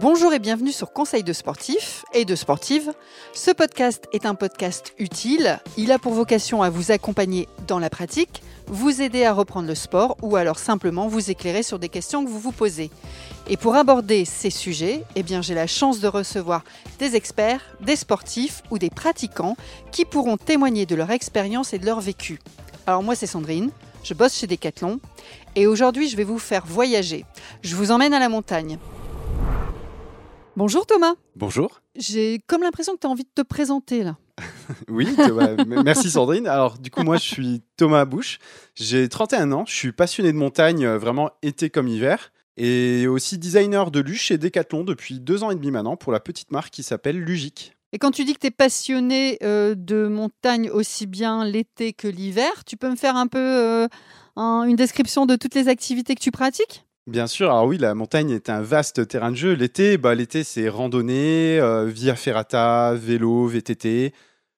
Bonjour et bienvenue sur Conseil de sportifs et de sportives. Ce podcast est un podcast utile. Il a pour vocation à vous accompagner dans la pratique, vous aider à reprendre le sport ou alors simplement vous éclairer sur des questions que vous vous posez. Et pour aborder ces sujets, eh j'ai la chance de recevoir des experts, des sportifs ou des pratiquants qui pourront témoigner de leur expérience et de leur vécu. Alors moi c'est Sandrine, je bosse chez Decathlon et aujourd'hui je vais vous faire voyager. Je vous emmène à la montagne. Bonjour Thomas. Bonjour. J'ai comme l'impression que tu as envie de te présenter là. oui, Thomas, merci Sandrine. Alors du coup moi je suis Thomas Bouche, j'ai 31 ans, je suis passionné de montagne euh, vraiment été comme hiver et aussi designer de luge chez Decathlon depuis deux ans et demi maintenant pour la petite marque qui s'appelle Lugic. Et quand tu dis que tu es passionné euh, de montagne aussi bien l'été que l'hiver, tu peux me faire un peu euh, une description de toutes les activités que tu pratiques? Bien sûr, alors oui, la montagne est un vaste terrain de jeu. L'été, bah, l'été c'est randonnée, euh, via ferrata, vélo, VTT.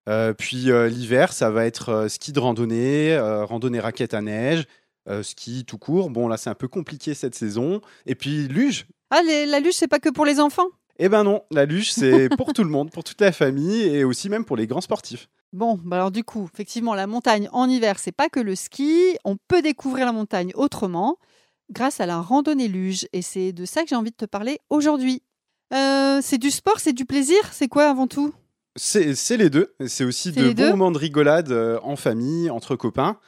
Euh, puis euh, l'hiver, ça va être ski de randonnée, randonnée raquette à neige, ski tout court. Bon, là, c'est un peu compliqué cette saison. Et puis luge. Ah, la luge, c'est pas que pour les enfants? Eh ben non, la luge, c'est pour tout le monde, pour toute la famille et aussi même pour les grands sportifs. Bon, bah alors du coup, effectivement, la montagne en hiver, c'est pas que le ski. On peut découvrir la montagne autrement grâce à la randonnée luge. Et c'est de ça que j'ai envie de te parler aujourd'hui. Euh, c'est du sport, c'est du plaisir, c'est quoi avant tout? C'est les deux. C'est aussi de bons moments de rigolade euh, en famille, entre copains.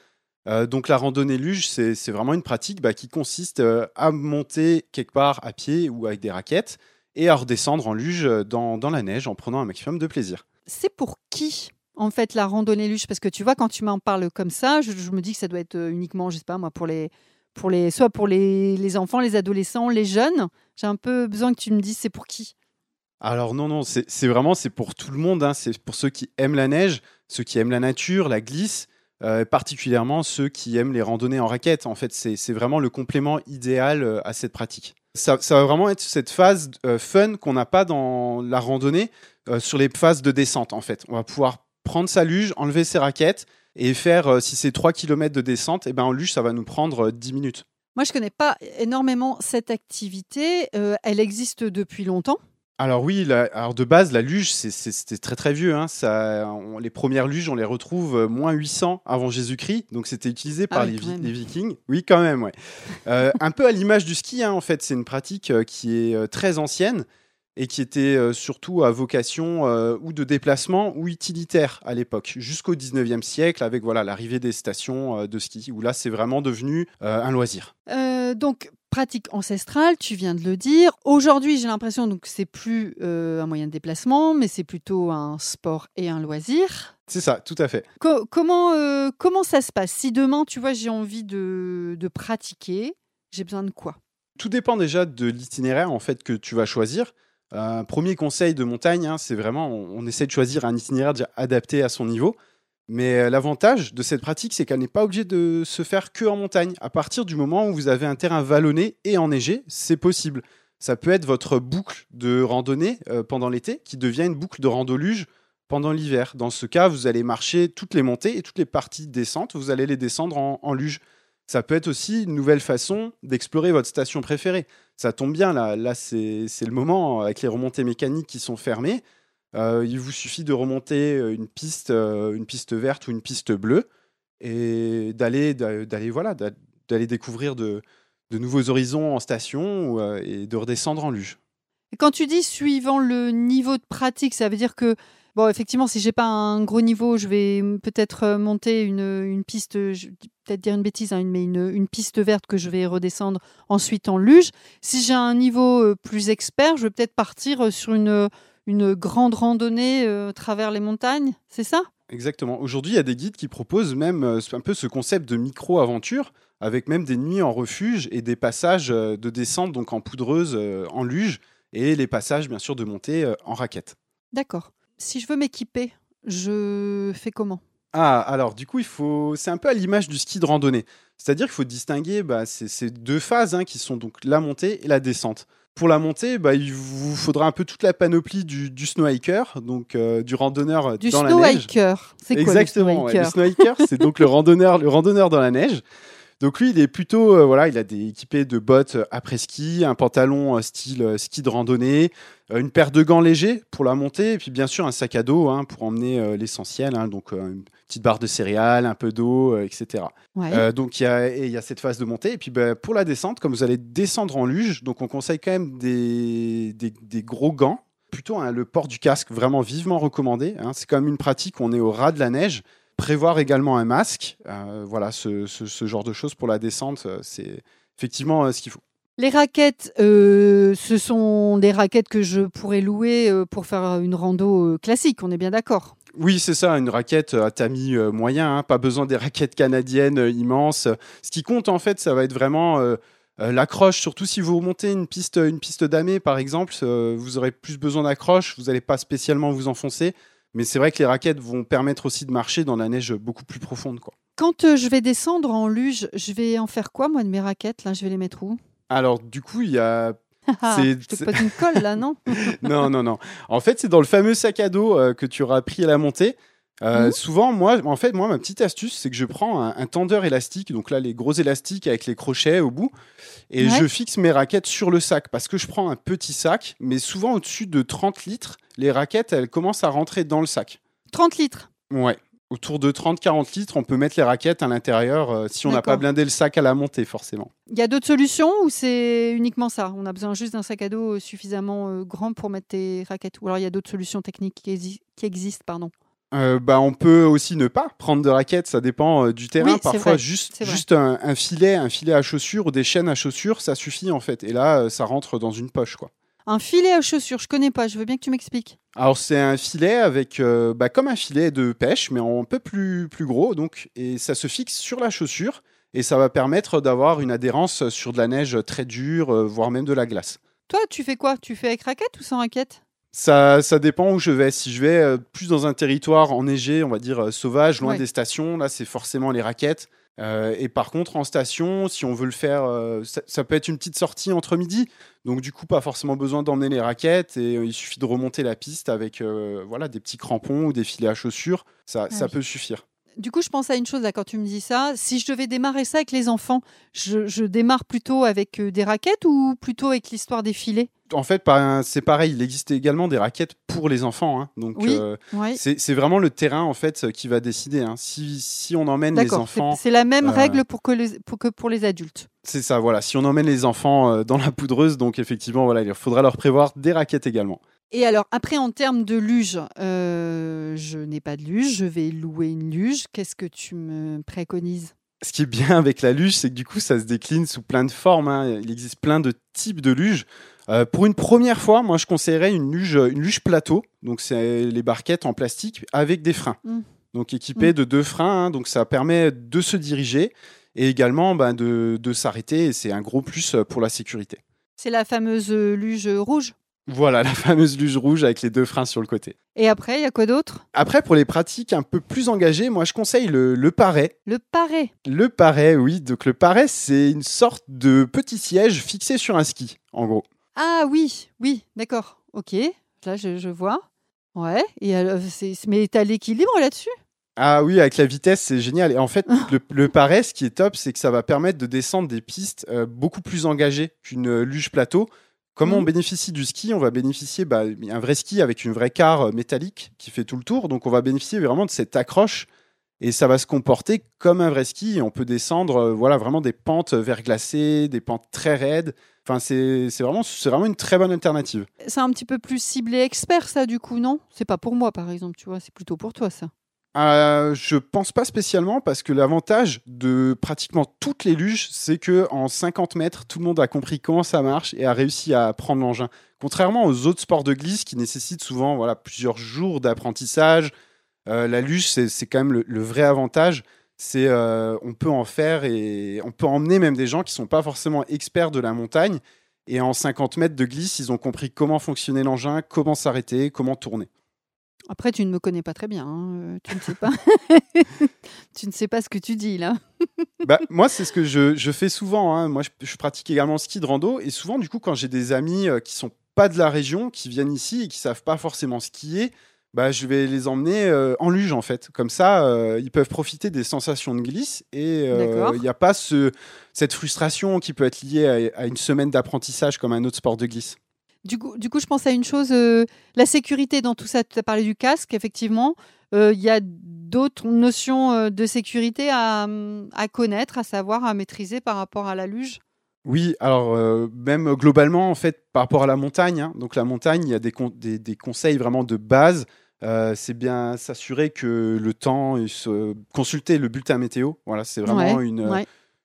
Euh, donc la randonnée luge, c'est vraiment une pratique bah, qui consiste à monter quelque part à pied ou avec des raquettes et à redescendre en luge dans, dans la neige en prenant un maximum de plaisir. C'est pour qui en fait la randonnée luge? Parce que tu vois, quand tu m'en parles comme ça, je, je, me dis que ça doit être uniquement, je sais pas moi, pour les, pour les, soit pour les, enfants, les adolescents, les jeunes. J'ai un peu besoin que tu me dises c'est pour qui? Alors non, non, c'est vraiment c'est pour tout le monde. Hein. C'est pour ceux qui aiment la neige, ceux qui aiment la nature, la glisse, euh, particulièrement ceux qui aiment les randonnées en raquette. En fait, c'est vraiment le complément idéal euh, à cette pratique. Ça, va vraiment être cette phase euh, fun qu'on n'a pas dans la randonnée sur les phases de descente. En fait, on va pouvoir prendre sa luge, enlever ses raquettes et faire, euh, si c'est 3 km de descente, et eh ben en luge, ça va nous prendre 10 euh, minutes. Moi, je ne connais pas énormément cette activité. Euh, elle existe depuis longtemps alors oui, alors de base, la luge, c'était très très vieux. Hein. Ça, les premières luges, on les retrouve moins 800 avant Jésus-Christ. Donc c'était utilisé par ah les, Vikings. Oui, quand même, ouais. un peu à l'image du ski, hein, en fait. C'est une pratique qui est très ancienne et qui était euh, surtout à vocation euh, ou de déplacement ou utilitaire à l'époque, jusqu'au 19e siècle, avec voilà l'arrivée des stations euh, de ski, où là c'est vraiment devenu un loisir. donc pratique ancestrale, tu viens de le dire. Aujourd'hui, j'ai l'impression que c'est plus un moyen de déplacement, mais c'est plutôt un sport et un loisir. C'est ça, tout à fait. comment, comment ça se passe? Si demain, tu vois, j'ai envie de, de pratiquer, j'ai besoin de quoi? Tout dépend déjà de l'itinéraire en fait que tu vas choisir. Un premier conseil de montagne, hein, c'est vraiment, on, essaie de choisir un itinéraire adapté à son niveau. Mais euh, l'avantage de cette pratique, c'est qu'elle n'est pas obligée de se faire que en montagne. À partir du moment où vous avez un terrain vallonné et enneigé, c'est possible. Ça peut être votre boucle de randonnée euh, pendant l'été qui devient une boucle de randoluge pendant l'hiver. Dans ce cas, vous allez marcher toutes les montées et toutes les parties descentes, vous allez les descendre en luge. Ça peut être aussi une nouvelle façon d'explorer votre station préférée. Ça tombe bien, là, là c'est le moment, avec les remontées mécaniques qui sont fermées. Euh, il vous suffit de remonter euh, une piste, euh, une piste verte ou une piste bleue et d'aller d'aller voilà d'aller découvrir de, de, nouveaux horizons en station et de redescendre en luge. Quand tu dis suivant le niveau de pratique, ça veut dire que Bon, effectivement, si j'ai pas un gros niveau, je vais peut-être euh, monter une, une piste, je peut-être dire une bêtise, hein, mais une, une, piste verte que je vais redescendre ensuite en luge. Si j'ai un niveau euh, plus expert, je vais peut-être partir euh, sur une, une grande randonnée à travers les montagnes, c'est ça? Exactement. Aujourd'hui, il y a des guides qui proposent même un peu ce concept de micro-aventure, avec même des nuits en refuge et des passages de descente, donc en poudreuse, en luge, et les passages, bien sûr, de montée en raquette. D'accord si je veux m'équiper, je fais comment? Ah, alors du coup, il faut, c'est un peu à l'image du ski de randonnée. C'est-à-dire qu'il faut distinguer bah, ces, deux phases hein, qui sont donc la montée et la descente. Pour la montée, bah, il vous faudra un peu toute la panoplie du, du snow hiker, donc euh, du randonneur du dans la neige. hiker, c'est quoi Exactement, le snow hiker, c'est donc le randonneur, le randonneur dans la neige. Donc lui, il est plutôt, euh, voilà, il a des équipé de bottes après ski, un pantalon euh, style euh, ski de randonnée, euh, une paire de gants légers pour la montée, et puis bien sûr un sac à dos hein, pour emmener euh, l'essentiel, hein, donc euh, une petite barre de céréales, un peu d'eau, euh, etc. Ouais. Euh, donc il y, y a cette phase de montée. Et puis ben, pour la descente, comme vous allez descendre en luge, donc on conseille quand même des, des, des gros gants. Plutôt hein, le port du casque, vraiment vivement recommandé. C'est quand même une pratique, on est au ras de la neige. Prévoir également un masque, euh, voilà, ce, ce- ce genre de choses pour la descente, euh, c'est effectivement euh, ce qu'il faut. Les raquettes, euh, ce sont des raquettes que je pourrais louer euh, pour faire une rando euh, classique, on est bien d'accord. Oui, c'est ça, une raquette à tamis moyen, hein, pas besoin des raquettes canadiennes immenses. Ce qui compte en fait, ça va être vraiment euh, l'accroche, surtout si vous remontez une piste, une piste damée par exemple, euh, vous aurez plus besoin d'accroche, vous n'allez pas spécialement vous enfoncer. Mais c'est vrai que les raquettes vont permettre aussi de marcher dans la neige beaucoup plus profonde. Quoi. Quand je vais descendre en luge, je vais en faire quoi, moi, de mes raquettes? Là, je vais les mettre où? Alors du coup, il y a... Ah, C'est- te pose une colle, là, non non, non, non. En fait, c'est dans le fameux sac à dos euh, que tu auras pris à la montée. Euh, Mhm. Souvent, moi, en fait, moi, ma petite astuce, c'est que je prends un, un tendeur élastique, donc là, les gros élastiques avec les crochets au bout, et Ouais. je fixe mes raquettes sur le sac parce que je prends un petit sac, mais souvent au-dessus de 30 litres, les raquettes, elles commencent à rentrer dans le sac. 30 litres? Ouais. Autour de 30-40 litres, on peut mettre les raquettes à l'intérieur euh, si on n'a pas blindé le sac à la montée, forcément. Il y a d'autres solutions ou c'est uniquement ça? On a besoin juste d'un sac à dos euh, suffisamment euh, grand pour mettre tes raquettes Ou alors il y a d'autres solutions techniques qui, exi- qui existent, pardon? Euh, bah, on peut aussi ne pas prendre de raquettes, ça dépend du terrain. Oui, Parfois, vrai, juste, juste un, un filet, un filet à chaussures ou des chaînes à chaussures, ça suffit en fait. Et là, ça rentre dans une poche, quoi. Un filet à chaussures, je connais pas, je veux bien que tu m'expliques. Alors c'est un filet avec, euh, bah, comme un filet de pêche, mais un peu plus, plus gros, donc, et ça se fixe sur la chaussure et ça va permettre d'avoir une adhérence sur de la neige très dure, euh, voire même de la glace. Toi, tu fais quoi? Tu fais avec raquette ou sans raquette? Ça, ça dépend où je vais. Si je vais euh, plus dans un territoire enneigé, on va dire sauvage, loin Ouais. des stations, là c'est forcément les raquettes. Euh, et par contre, en station, si on veut le faire, euh, ça, ça peut être une petite sortie entre midi. Donc du coup, pas forcément besoin d'emmener les raquettes et euh, il suffit de remonter la piste avec voilà des petits crampons ou des filets à chaussures. Ça, ça oui. peut suffire. Du coup, je pense à une chose là quand tu me dis ça. Si je devais démarrer ça avec les enfants, je, je démarre plutôt avec euh, des raquettes ou plutôt avec l'histoire des filets? En fait, c'est pareil. Il existe également des raquettes pour les enfants. hein. Donc Oui. euh, Oui. c'est vraiment le terrain en fait qui va décider. hein. Si, si on emmène les enfants C'est la même euh, règle pour que, les, pour que pour les adultes. C'est ça, voilà. Si on emmène les enfants dans la poudreuse, donc effectivement, voilà, il faudra leur prévoir des raquettes également. Et alors, après, en termes de luge, euh, je n'ai pas de luge, je vais louer une luge. Qu'est-ce que tu me préconises? Ce qui est bien avec la luge, c'est que du coup, ça se décline sous plein de formes. hein. Il existe plein de types de luge. Euh, pour une première fois, moi, je conseillerais une luge, une luge plateau. Donc, c'est les barquettes en plastique avec des freins. Mm. Donc, équipées de deux freins. hein. donc, ça permet de se diriger et également ben, de, de s'arrêter. C'est un gros plus pour la sécurité. C'est la fameuse euh, luge rouge? Voilà, la fameuse luge rouge avec les deux freins sur le côté. Et après, il y a quoi d'autre? Après, pour les pratiques un peu plus engagées, moi, je conseille le, le paret. Le paret. Le paret, oui. Donc, le paret, c'est une sorte de petit siège fixé sur un ski, en gros. Ah oui, oui, d'accord. Ok, là, je, je vois. Ouais, et alors, c'est- mais t'as l'équilibre là-dessus? Ah oui, avec la vitesse, c'est génial. Et en fait, le, le paret, ce qui est top, c'est que ça va permettre de descendre des pistes euh, beaucoup plus engagées qu'une euh, luge plateau. Comment on bénéficie du ski? On va bénéficier bah, un vrai ski avec une vraie carre euh, métallique qui fait tout le tour. Donc, on va bénéficier vraiment de cette accroche et ça va se comporter comme un vrai ski. On peut descendre euh, voilà, vraiment des pentes verglacées, des pentes très raides. Enfin, c'est vraiment, c'est vraiment une très bonne alternative. C'est un petit peu plus ciblé expert, ça, du coup, non? C'est pas pour moi, par exemple, tu vois, c'est plutôt pour toi, ça. Euh, je pense pas spécialement parce que l'avantage de pratiquement toutes les luges, c'est que en 50 mètres, tout le monde a compris comment ça marche et a réussi à prendre l'engin. Contrairement aux autres sports de glisse qui nécessitent souvent voilà, plusieurs jours d'apprentissage, euh, la luge, c'est quand même le, le vrai avantage. C'est euh, on peut en faire et on peut emmener même des gens qui sont pas forcément experts de la montagne. Et en 50 mètres de glisse, ils ont compris comment fonctionnait l'engin, comment s'arrêter, comment tourner. Après, tu ne me connais pas très bien. hein, euh, Tu ne sais pas. tu ne sais pas ce que tu dis, là. Bah, moi, c'est ce que je, je fais souvent. hein. Moi, je, je pratique également le ski de rando. Et souvent, du coup, quand j'ai des amis euh, qui sont pas de la région, qui viennent ici et qui savent pas forcément skier, bah, je vais les emmener euh, en luge en fait. Comme ça, euh, ils peuvent profiter des sensations de glisse et euh, il n'y a pas ce, cette frustration qui peut être liée à, une semaine d'apprentissage comme un autre sport de glisse. Du coup, du coup je pense à une chose, la sécurité dans tout ça. Tu as parlé du casque, effectivement. Il y a d'autres notions de sécurité à, à, connaître, à savoir, à maîtriser par rapport à la luge oui, alors même globalement, en fait, par rapport à la montagne, hein, donc la montagne, il y a des, des, des, conseils vraiment de base euh, c'est bien s'assurer que le temps, se... consulter le bulletin météo. Voilà, c'est vraiment une,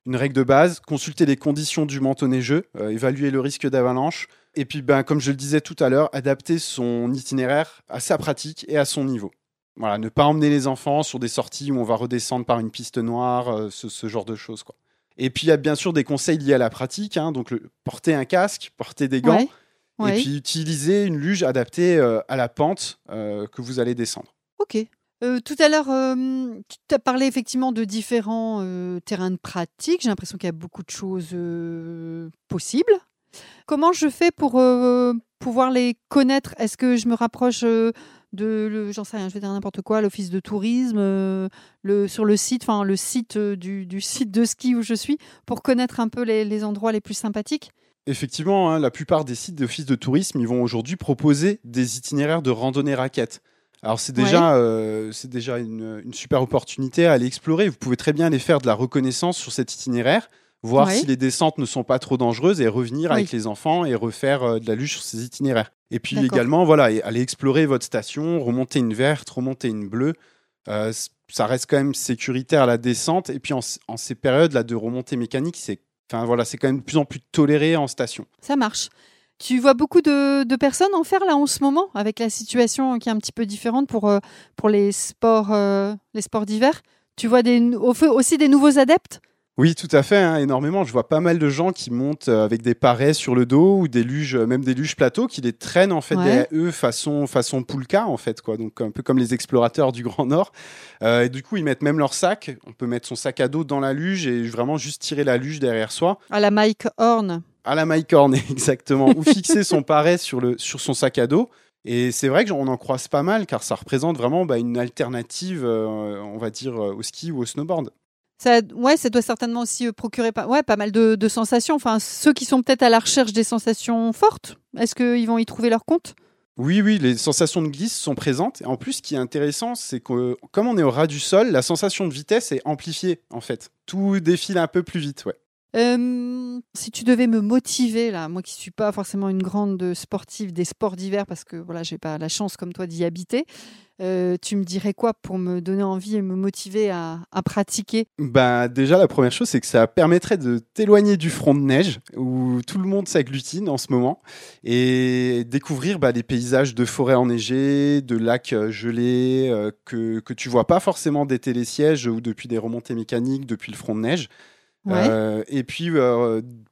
une règle de base. Consulter les conditions du manteau neigeux, euh, évaluer le risque d'avalanche. Et puis, ben, comme je le disais tout à l'heure, adapter son itinéraire à sa pratique et à son niveau. Voilà, ne pas emmener les enfants sur des sorties où on va redescendre par une piste noire, euh, ce, genre de choses. Quoi. Et puis, il y a bien sûr des conseils liés à la pratique. Hein, donc, porter un casque, porter des gants. Et puis utiliser une luge adaptée euh, à la pente que vous allez descendre. Ok. Euh, tout à l'heure, tu as parlé effectivement de différents terrains de pratique. J'ai l'impression qu'il y a beaucoup de choses possibles. Comment je fais pour pouvoir les connaître? Est-ce que je me rapproche de, j'en sais rien, je vais dire n'importe quoi, l'office de tourisme, sur le site, enfin le site du, site de ski où je suis, pour connaître un peu les endroits les plus sympathiques? Effectivement, hein, la plupart des sites d'office de tourisme, ils vont aujourd'hui proposer des itinéraires de randonnée raquette. Alors c'est déjà, euh, c'est déjà une, super opportunité à aller explorer. Vous pouvez très bien aller faire de la reconnaissance sur cet itinéraire, voir si les descentes ne sont pas trop dangereuses et revenir avec les enfants et refaire euh, de la luge sur ces itinéraires. Et puis également, voilà, aller explorer votre station, remonter une verte, remonter une bleue. Euh, ça reste quand même sécuritaire à la descente. Et puis en, en ces périodes là de remontée mécanique, c'est Enfin voilà, c'est quand même de plus en plus toléré en station. Ça marche. Tu vois beaucoup de, personnes en faire là en ce moment, avec la situation qui est un petit peu différente pour, euh, pour les sports, euh, les sports d'hiver? Tu vois des, aussi des nouveaux adeptes? Oui, tout à fait, hein, énormément. Je vois pas mal de gens qui montent euh, avec des parets sur le dos ou des luges, même des luges plateaux, qui les traînent en fait derrière eux façon façon poulka en fait quoi. Donc un peu comme les explorateurs du Grand Nord. Euh, et du coup, ils mettent même leur sac. On peut mettre son sac à dos dans la luge et vraiment juste tirer la luge derrière soi. À la Mike Horn. À la Mike Horn, exactement. ou fixer son paret sur le sur son sac à dos. Et c'est vrai qu'on en croise pas mal car ça représente vraiment bah, une alternative, on va dire, au ski ou au snowboard. Ça, ouais, ça doit certainement aussi euh, procurer pas, ouais, pas mal de, sensations. Enfin, ceux qui sont peut-être à la recherche des sensations fortes, est-ce qu'ils vont y trouver leur compte? Oui, oui, les sensations de glisse sont présentes. En plus, ce qui est intéressant, c'est que comme on est au ras du sol, la sensation de vitesse est amplifiée, en fait. Tout défile un peu plus vite, ouais. Euh, si tu devais me motiver, là, moi qui suis pas forcément une grande sportive des sports d'hiver, parce que voilà, j'ai pas la chance comme toi d'y habiter, euh, tu me dirais quoi pour me donner envie et me motiver à, pratiquer? Bah, Déjà, la première chose, c'est que ça permettrait de t'éloigner du front de neige où tout le monde s'agglutine en ce moment et découvrir bah, des paysages de forêts enneigées, de lacs euh, gelés euh, que, que tu vois pas forcément des télésièges ou depuis des remontées mécaniques, depuis le front de neige. Et puis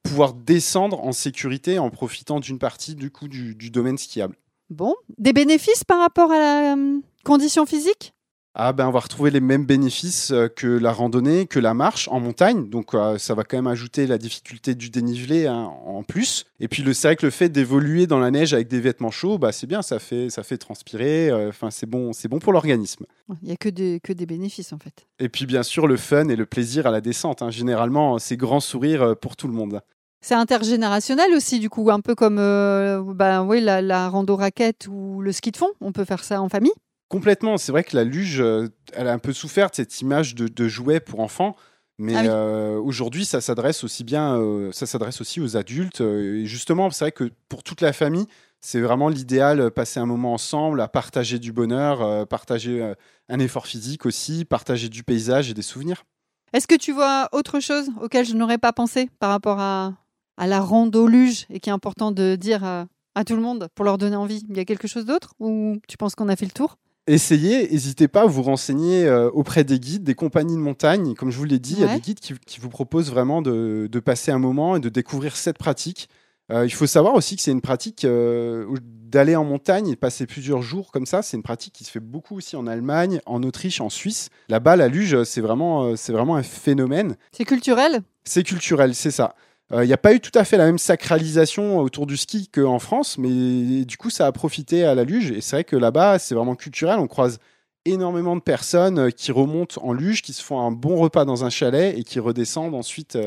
pouvoir descendre en sécurité en profitant d'une partie du coup du, du domaine skiable. Bon, des bénéfices par rapport à la Conditions physiques? Ah ben on va retrouver les mêmes bénéfices euh, que la randonnée, que la marche en montagne. Donc euh, ça va quand même ajouter la difficulté du dénivelé hein, en plus. Et puis c'est vrai que le fait d'évoluer dans la neige avec des vêtements chauds, bah c'est bien, ça fait ça fait transpirer. Euh, enfin c'est bon, c'est bon pour l'organisme. Il y a que des que des bénéfices en fait. Et puis bien sûr le fun et le plaisir à la descente. Hein. Généralement c'est grand sourire pour tout le monde. C'est intergénérationnel aussi, du coup, un peu comme ben, oui, la, la rando raquette ou le ski de fond. On peut faire ça en famille. Complètement. C'est vrai que la luge, euh, elle a un peu souffert de cette image de, de jouet pour enfants. Mais ah euh, aujourd'hui, ça s'adresse aussi bien, euh, ça s'adresse aussi aux adultes. et justement, c'est vrai que pour toute la famille, c'est vraiment l'idéal, passer un moment ensemble, à partager du bonheur, partager un effort physique aussi, partager du paysage et des souvenirs. Est-ce que tu vois autre chose auquel je n'aurais pas pensé par rapport à, à la rando luge et qui est important de dire à tout le monde pour leur donner envie? Il y a quelque chose d'autre ou tu penses qu'on a fait le tour? Essayez, n'hésitez pas à vous renseigner euh, auprès des guides, des compagnies de montagne. Comme je vous l'ai dit, il y a des guides qui, vous proposent vraiment de, passer un moment et de découvrir cette pratique. Euh, il faut savoir aussi que c'est une pratique euh, d'aller en montagne et de passer plusieurs jours comme ça. C'est une pratique qui se fait beaucoup aussi en Allemagne, en Autriche, en Suisse. Là-bas, la luge, c'est vraiment, c'est vraiment un phénomène. C'est culturel? C'est culturel, c'est ça. Il n'y a pas eu tout à fait la même sacralisation autour du ski qu'en France, mais du coup, ça a profité à la luge. Et c'est vrai que là-bas, c'est vraiment culturel. On croise énormément de personnes qui remontent en luge, qui se font un bon repas dans un chalet et qui redescendent ensuite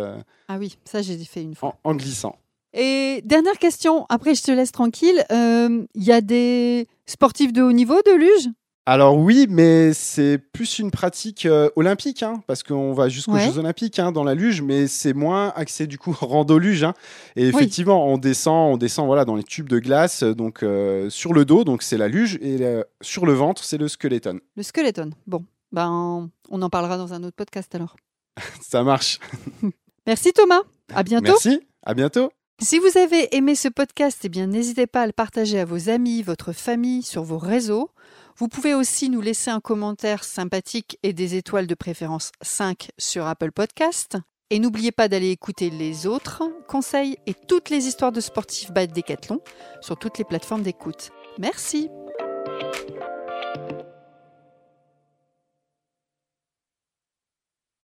Ah oui, ça j'ai fait une fois. en, en glissant. Et dernière question, après je te laisse tranquille. Il y a des sportifs de haut niveau de luge? Alors oui, mais c'est plus une pratique euh, olympique, hein, parce qu'on va jusqu'aux Ouais. Jeux olympiques hein, dans la luge, mais c'est moins axé du coup rando luge. hein. Et effectivement, on descend, on descend voilà dans les tubes de glace, euh, donc euh, sur le dos, donc c'est la luge, et euh, sur le ventre, c'est le skeleton. Le skeleton. Bon, ben on en parlera dans un autre podcast alors. Ça marche. Merci Thomas. À bientôt. Merci. À bientôt. Si vous avez aimé ce podcast, eh bien n'hésitez pas à le partager à vos amis, votre famille, sur vos réseaux. Vous pouvez aussi nous laisser un commentaire sympathique et des étoiles de préférence 5 sur Apple Podcast. Et n'oubliez pas d'aller écouter les autres conseils et toutes les histoires de sportifs by Decathlon sur toutes les plateformes d'écoute. Merci.